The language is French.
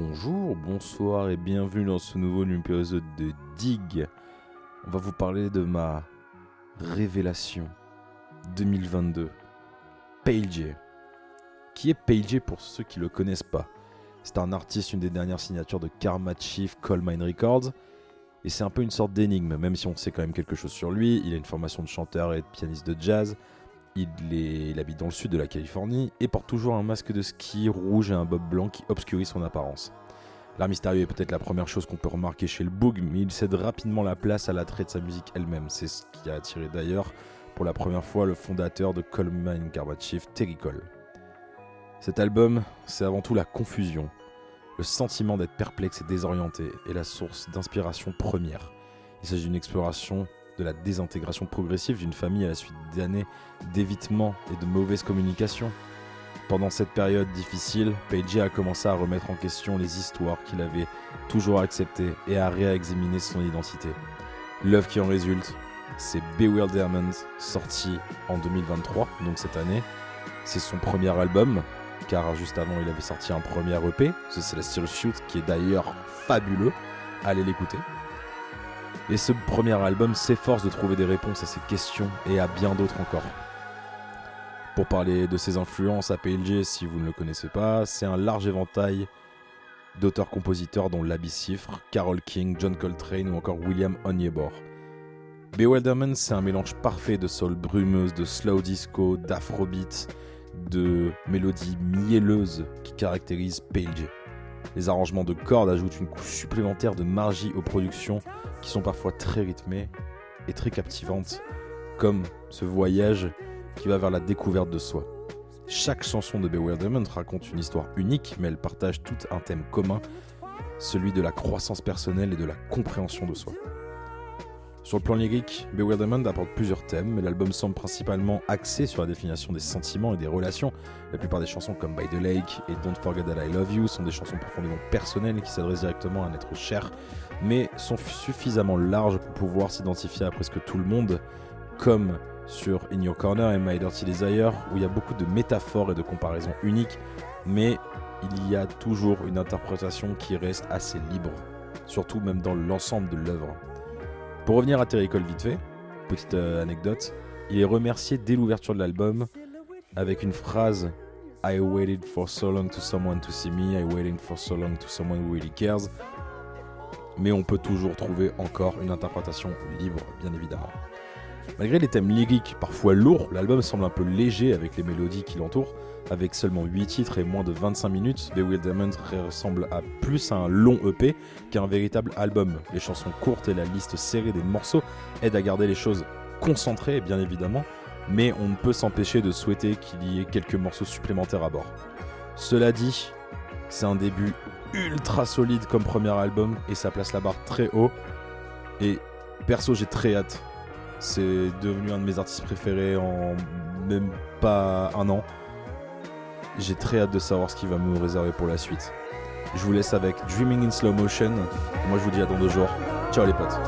bonjour, bonsoir et bienvenue dans ce nouveau épisode de Dig. On va vous parler de ma révélation 2022. Page. Qui est Page pour ceux qui ne le connaissent pas? C'est un artiste, une des dernières signatures de Karma Chief Coal Mine Records. Et c'est un peu une sorte d'énigme, même si on sait quand même quelque chose sur lui. Il a une formation de chanteur et de pianiste de jazz. Il, habite dans le sud de la Californie et porte toujours un masque de ski rouge et un bob blanc qui obscurit son apparence. L'art mystérieux est peut-être la première chose qu'on peut remarquer chez le Boog, mais il cède rapidement la place à l'attrait de sa musique elle-même. C'est ce qui a attiré d'ailleurs pour la première fois le fondateur de Coleman Chief, Terry Cole. Cet album, c'est avant tout la confusion, le sentiment d'être perplexe et désorienté est la source d'inspiration première. Il s'agit d'une exploration de la désintégration progressive d'une famille à la suite d'années d'évitement et de mauvaise communication. Pendant cette période difficile, Page a commencé à remettre en question les histoires qu'il avait toujours acceptées et à réexaminer son identité. L'œuvre qui en résulte, c'est Bewilderment, sorti en 2023, donc cette année. C'est son premier album, car juste avant il avait sorti un premier EP, c'est Celestial Shoot, qui est d'ailleurs fabuleux. Allez l'écouter. Et ce premier album s'efforce de trouver des réponses à ces questions et à bien d'autres encore. Pour parler de ses influences à PLG, si vous ne le connaissez pas, c'est un large éventail d'auteurs-compositeurs dont Labby Cifre, Carol King, John Coltrane ou encore William Onyebor. Bewilderment, c'est un mélange parfait de soul brumeuse, de slow disco, d'afrobeat, de mélodies mielleuses qui caractérisent PLG. Les arrangements de cordes ajoutent une couche supplémentaire de magie aux productions qui sont parfois très rythmées et très captivantes, comme ce voyage qui va vers la découverte de soi. Chaque chanson de Bewilderment raconte une histoire unique, mais elle partage tout un thème commun, celui de la croissance personnelle et de la compréhension de soi. Sur le plan lyrique, Bewilderment apporte plusieurs thèmes, mais l'album semble principalement axé sur la définition des sentiments et des relations. La plupart des chansons comme By the Lake et Don't Forget That I Love You sont des chansons profondément personnelles qui s'adressent directement à un être cher, mais sont suffisamment larges pour pouvoir s'identifier à presque tout le monde, comme sur In Your Corner et My Dirty Desire, où il y a beaucoup de métaphores et de comparaisons uniques, mais il y a toujours une interprétation qui reste assez libre, surtout même dans l'ensemble de l'œuvre. Pour revenir à Terry Cole vite fait, petite euh, anecdote, il est remercié dès l'ouverture de l'album avec une phrase I waited for so long to someone to see me, I waited for so long to someone who really cares. Mais on peut toujours trouver encore une interprétation libre, bien évidemment. Malgré les thèmes lyriques parfois lourds, l'album semble un peu léger avec les mélodies qui l'entourent. Avec seulement 8 titres et moins de 25 minutes, Bewilderment ressemble à plus à un long EP qu'à un véritable album. Les chansons courtes et la liste serrée des morceaux aident à garder les choses concentrées, bien évidemment, mais on ne peut s'empêcher de souhaiter qu'il y ait quelques morceaux supplémentaires à bord. Cela dit, c'est un début ultra solide comme premier album et ça place la barre très haut. Et perso, j'ai très hâte c'est devenu un de mes artistes préférés en même pas un an. J'ai très hâte de savoir ce qu'il va me réserver pour la suite. Je vous laisse avec Dreaming in Slow Motion. Moi je vous dis à dans deux jours. Ciao les potes.